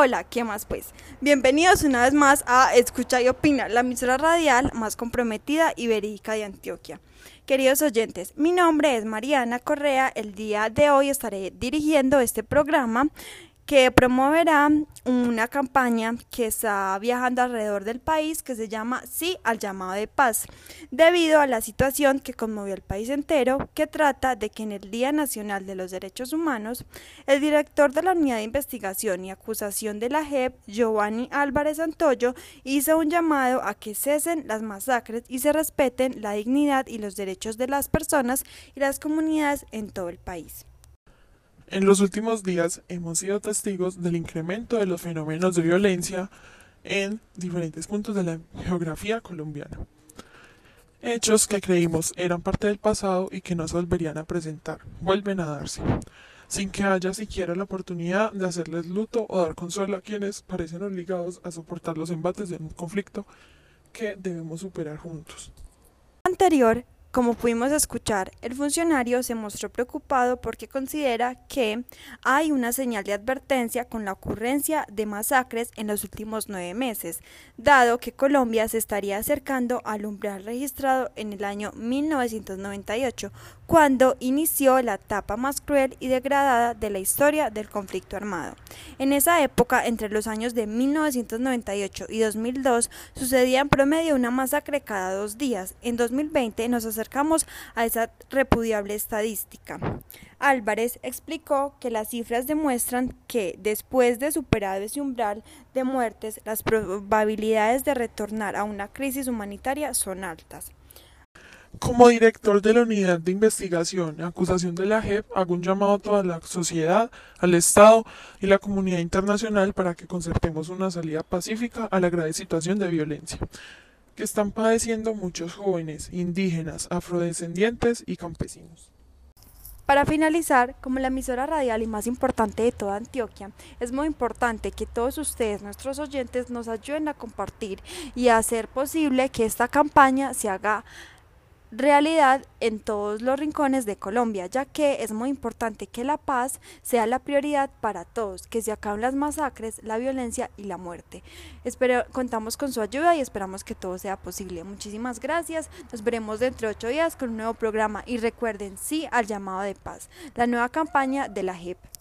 Hola, ¿qué más pues? Bienvenidos una vez más a Escucha y Opina, la emisora radial más comprometida y verídica de Antioquia. Queridos oyentes, mi nombre es Mariana Correa. El día de hoy estaré dirigiendo este programa que promoverá una campaña que está viajando alrededor del país que se llama Sí al llamado de paz, debido a la situación que conmovió al país entero, que trata de que en el Día Nacional de los Derechos Humanos, el director de la Unidad de Investigación y Acusación de la JEP, Giovanni Álvarez Antoyo, hizo un llamado a que cesen las masacres y se respeten la dignidad y los derechos de las personas y las comunidades en todo el país. En los últimos días hemos sido testigos del incremento de los fenómenos de violencia en diferentes puntos de la geografía colombiana. Hechos que creímos eran parte del pasado y que no se volverían a presentar, vuelven a darse, sin que haya siquiera la oportunidad de hacerles luto o dar consuelo a quienes parecen obligados a soportar los embates de un conflicto que debemos superar juntos. Anterior como pudimos escuchar, el funcionario se mostró preocupado porque considera que hay una señal de advertencia con la ocurrencia de masacres en los últimos nueve meses, dado que Colombia se estaría acercando al umbral registrado en el año 1998, cuando inició la etapa más cruel y degradada de la historia del conflicto armado. En esa época, entre los años de 1998 y 2002, sucedía en promedio una masacre cada dos días. En 2020 nos acercamos a esa repudiable estadística. Álvarez explicó que las cifras demuestran que después de superar ese umbral de muertes, las probabilidades de retornar a una crisis humanitaria son altas. Como director de la unidad de investigación acusación de la JEP, hago un llamado a toda la sociedad, al Estado y la comunidad internacional para que concertemos una salida pacífica a la grave situación de violencia que están padeciendo muchos jóvenes, indígenas, afrodescendientes y campesinos. Para finalizar, como la emisora radial y más importante de toda Antioquia, es muy importante que todos ustedes, nuestros oyentes, nos ayuden a compartir y a hacer posible que esta campaña se haga realidad en todos los rincones de Colombia, ya que es muy importante que la paz sea la prioridad para todos, que se acaben las masacres, la violencia y la muerte. Espero, contamos con su ayuda y esperamos que todo sea posible. Muchísimas gracias. Nos veremos dentro de ocho días con un nuevo programa y recuerden sí al llamado de paz, la nueva campaña de la JEP.